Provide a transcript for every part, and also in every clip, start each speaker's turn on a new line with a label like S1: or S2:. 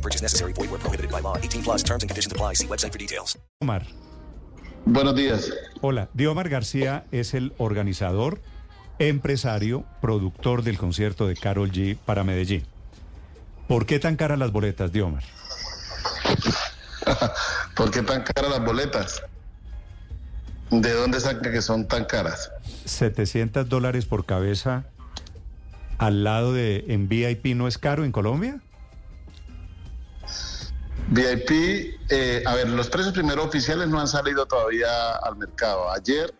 S1: No purchase necessary. Void where prohibited by law. 18 plus terms and conditions apply. See website for details.
S2: Omar.
S3: Buenos días.
S2: Hola, Diomar García es el organizador, empresario, productor del concierto de Carol G para Medellín. ¿Por qué tan caras las boletas, Diomar?
S3: ¿Por qué tan caras las boletas? ¿De dónde sacan que son tan caras?
S2: 700 dólares por cabeza al lado de en VIP no es caro en Colombia?
S3: VIP, eh, a ver, los precios primero oficiales no han salido todavía al mercado. Ayer,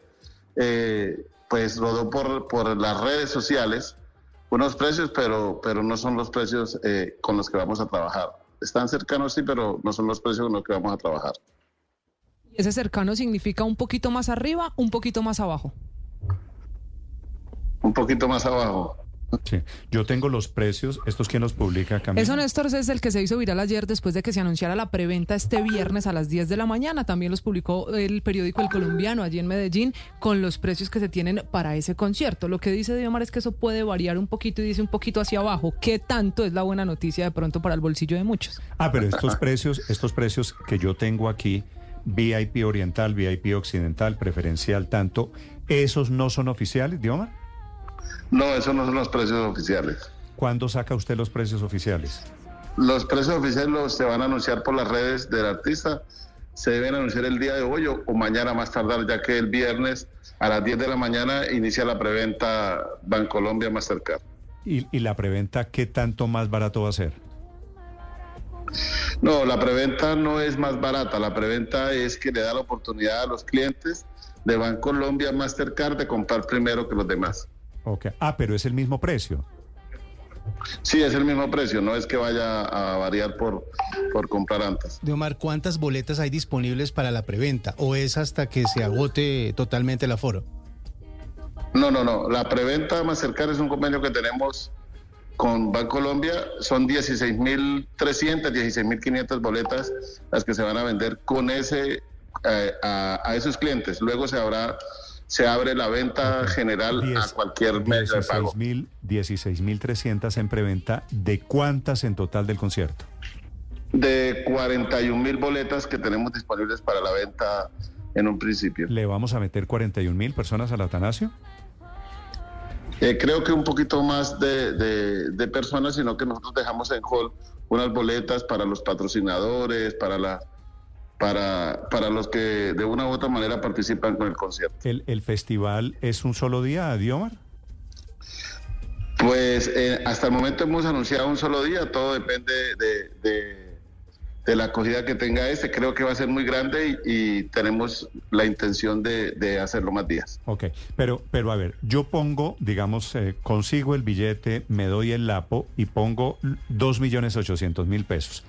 S3: eh, pues rodó por, por las redes sociales unos precios, pero, pero no son los precios eh, con los que vamos a trabajar. Están cercanos, sí, pero no son los precios con los que vamos a trabajar.
S4: ¿Ese cercano significa un poquito más arriba, un poquito más abajo?
S3: Un poquito más abajo.
S2: Sí. Yo tengo los precios, estos quién los publica Camila.
S4: Eso, Néstor, es el que se hizo viral ayer después de que se anunciara la preventa este viernes a las 10 de la mañana. También los publicó el periódico El Colombiano allí en Medellín con los precios que se tienen para ese concierto. Lo que dice Diomar es que eso puede variar un poquito y dice un poquito hacia abajo. ¿Qué tanto es la buena noticia de pronto para el bolsillo de muchos?
S2: Ah, pero estos precios, estos precios que yo tengo aquí, VIP oriental, VIP occidental, preferencial, tanto, ¿esos no son oficiales, Diomar?
S3: No, esos no son los precios oficiales.
S2: ¿Cuándo saca usted los precios oficiales?
S3: Los precios oficiales los se van a anunciar por las redes del artista. Se deben anunciar el día de hoy o, o mañana más tardar, ya que el viernes a las 10 de la mañana inicia la preventa Bancolombia Mastercard.
S2: ¿Y, y la preventa qué tanto más barato va a ser?
S3: No, la preventa no es más barata. La preventa es que le da la oportunidad a los clientes de Bancolombia Mastercard de comprar primero que los demás.
S2: Ok. Ah, pero es el mismo precio.
S3: Sí, es el mismo precio, no es que vaya a variar por, por comprar antes.
S5: De Omar, ¿cuántas boletas hay disponibles para la preventa? ¿O es hasta que se agote totalmente el aforo?
S3: No, no, no. La preventa Mastercard es un convenio que tenemos con Bancolombia. Son 16.300, 16.500 boletas las que se van a vender con ese eh, a, a esos clientes. Luego se habrá se abre la venta general a cualquier medio de pago.
S2: 16.000 16.300 en preventa. ¿De cuántas en total del concierto?
S3: De 41 mil boletas que tenemos disponibles para la venta en un principio.
S2: ¿Le vamos a meter 41 mil personas al Atanasio?
S3: Eh, creo que un poquito más de, de- de personas, sino que nosotros dejamos en hall unas boletas para los patrocinadores, para la para, para los que de una u otra manera participan con el concierto.
S2: ¿El, el festival es un solo día, Diomar?
S3: Pues eh, hasta el momento hemos anunciado un solo día, todo depende de, de- de la acogida que tenga este. Creo que va a ser muy grande y, y tenemos la intención de, de hacerlo más días.
S2: Ok, pero, pero a ver, yo pongo, digamos, eh, consigo el billete, me doy el lapo y pongo 2 millones 800 mil pesos,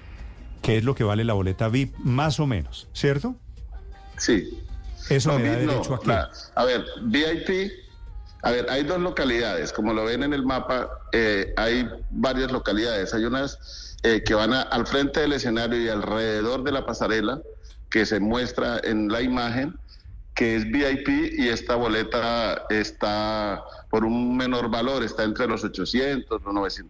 S2: que es lo que vale la boleta VIP, más o menos, ¿cierto?
S3: Sí.
S2: Eso
S3: No,
S2: me da
S3: vi- no,
S2: derecho a qué?
S3: la- a ver, VIP, a ver, hay dos localidades, como lo ven en el mapa, eh, hay varias localidades. Hay unas eh, que van a- al frente del escenario y alrededor de la pasarela, que se muestra en la imagen, que es VIP y esta boleta está por un menor valor, está entre los 800, los 900.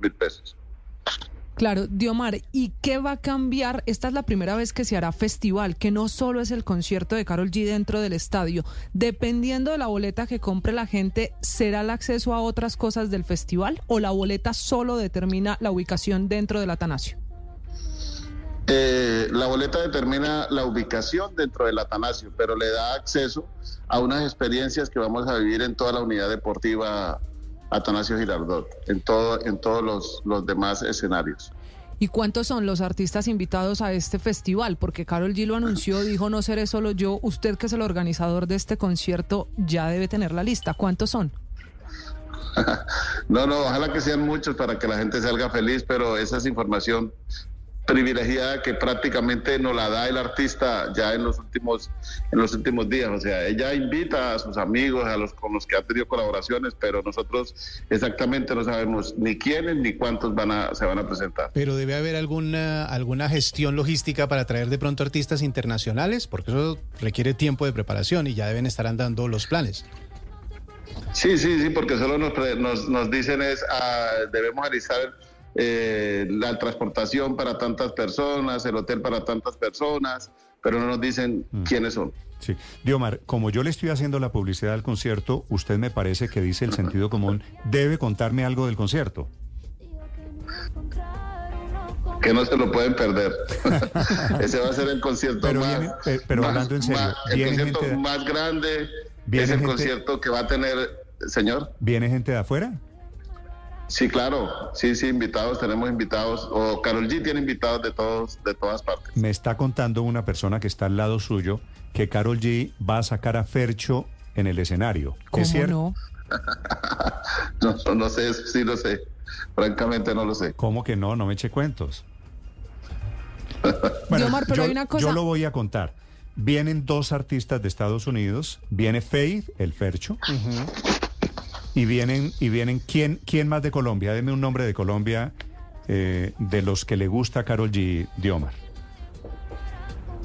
S3: Mil pesos.
S4: Claro, Diomar, ¿y qué va a cambiar? Esta es la primera vez que se hará festival, que no solo es el concierto de Carol G dentro del estadio. Dependiendo de la boleta que compre la gente, ¿será el acceso a otras cosas del festival o la boleta solo determina la ubicación dentro del Atanasio?
S3: Eh, la boleta determina la ubicación dentro del Atanasio, pero le da acceso a unas experiencias que vamos a vivir en toda la unidad deportiva Atanasio Girardot, en, todo, en todos los, los demás escenarios.
S4: ¿Y cuántos son los artistas invitados a este festival? Porque Carol G lo anunció, dijo no seré solo yo. Usted que es el organizador de este concierto ya debe tener la lista. ¿Cuántos son?
S3: no, no, ojalá que sean muchos para que la gente salga feliz, pero esa es información privilegiada que prácticamente nos la da el artista ya en los últimos en los últimos días. O sea ella invita a sus amigos a los con los que ha tenido colaboraciones pero nosotros exactamente no sabemos ni quiénes ni cuántos van a se van a presentar.
S5: Pero debe haber alguna alguna gestión logística para traer de pronto artistas internacionales porque eso requiere tiempo de preparación y ya deben estar andando los planes.
S3: Sí, sí, sí, porque solo nos, nos, nos dicen es, ah, debemos realizar eh, la transportación para tantas personas, el hotel para tantas personas, pero no nos dicen mm. quiénes son.
S2: Sí. Diomar, como yo le estoy haciendo la publicidad al concierto, usted me parece que dice el sentido común, debe contarme algo del concierto.
S3: Que no se lo pueden perder. Ese va a ser el concierto más,
S2: pero hablando en serio,
S3: el concierto más grande, es el concierto que va a tener, señor.
S2: ¿Viene gente de afuera?
S3: Sí, claro, sí, sí, invitados, tenemos invitados, o Carol G tiene invitados de todos, de todas partes.
S2: Me está contando una persona que está al lado suyo que Carol G va a sacar a Fercho en el escenario.
S4: ¿Cómo
S2: ¿Es
S4: no?
S3: no? No sé, sí lo sé. Francamente no lo sé.
S2: ¿Cómo que no? No me eche cuentos.
S4: bueno, pero
S2: yo,
S4: hay una cosa...
S2: yo lo voy a contar. Vienen dos artistas de Estados Unidos. Viene Faith, el Fercho. Y vienen, y vienen, ¿quién, quién más de Colombia? Deme un nombre de Colombia eh, de los que le gusta Carol G. Diomar.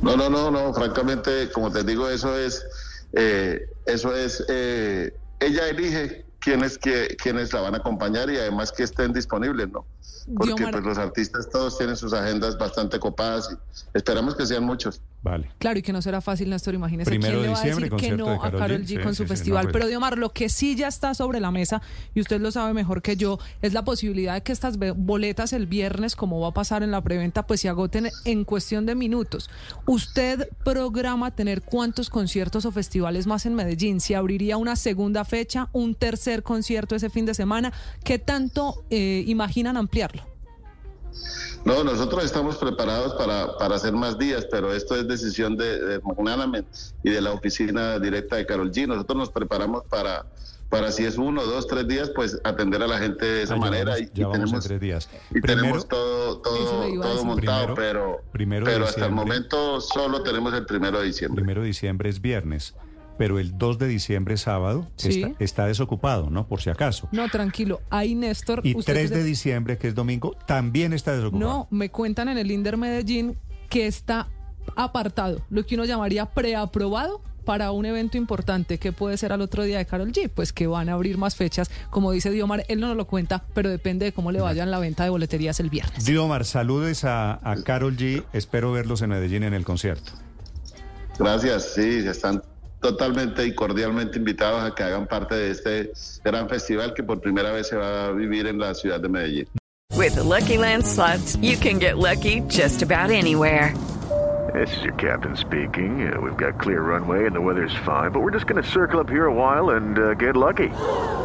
S3: No, no, no, no, francamente, como te digo, eso es, eh, eso es, eh, ella elige quiénes, que, quiénes la van a acompañar y además que estén disponibles, ¿no? Porque pues, los artistas todos tienen sus agendas bastante copadas y esperamos que sean muchos.
S2: Vale.
S4: Claro, y que no será fácil, Néstor, imagínese
S2: Primero
S4: quién le va a
S2: diciembre,
S4: decir que no a Carol
S2: G.
S4: G
S2: Sí,
S4: con su
S2: sí, sí,
S4: festival.
S2: no, pues.
S4: Pero Diomar, lo que sí ya está sobre la mesa, y usted lo sabe mejor que yo, es la posibilidad de que estas boletas el viernes, como va a pasar en la preventa, pues se agoten en cuestión de minutos. ¿Usted programa tener cuántos conciertos o festivales más en Medellín? ¿Se abriría una segunda fecha, un tercer concierto ese fin de semana? ¿Qué tanto eh, imaginan ampliarlo?
S3: No, nosotros estamos preparados para, para hacer más días, pero esto es decisión de, de y de la oficina directa de Carol G. Nosotros nos preparamos para, para si es uno, dos, tres días, pues atender a la gente de esa
S2: Ah, ya
S3: manera.
S2: vamos-
S3: y, tenemos,
S2: tres días.
S3: y
S2: Primero-
S3: tenemos todo, todo, todo montado,
S2: Primero-
S3: pero,
S2: primero
S3: pero hasta el momento solo tenemos el primero de diciembre.
S2: Primero de diciembre es viernes, pero el 2 de diciembre, sábado,
S4: Sí.
S2: está, está desocupado, ¿no? Por si acaso.
S4: No, tranquilo. Ahí, Néstor.
S2: Y
S4: usted
S2: 3
S4: que se-
S2: de diciembre, que es domingo, también está desocupado.
S4: No, me cuentan en el Inder Medellín que está apartado, lo que uno llamaría preaprobado para un evento importante que puede ser al otro día de Carol G, pues que van a abrir más fechas, como dice Diomar, él no nos lo cuenta, pero depende de cómo le vaya en la venta de boleterías el viernes.
S2: Diomar, saludes a, a Carol G. Espero verlos en Medellín en el concierto.
S3: Gracias, sí, están totalmente y cordialmente invitados a que hagan parte de este gran festival que por primera vez se va a vivir en la ciudad de Medellín.
S6: With the Lucky Land slots, you can get lucky just about anywhere.
S7: This is your captain speaking. Uh, we've got clear runway and the weather's fine, but we're just going to circle up here a while and uh, get lucky.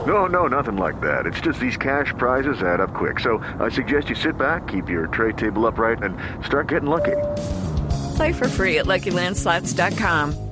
S7: No, no, nothing like that. It's just these cash prizes add up quick. So I suggest you sit back, keep your tray table upright, and start getting lucky.
S6: Play for free at LuckyLandSlots.com.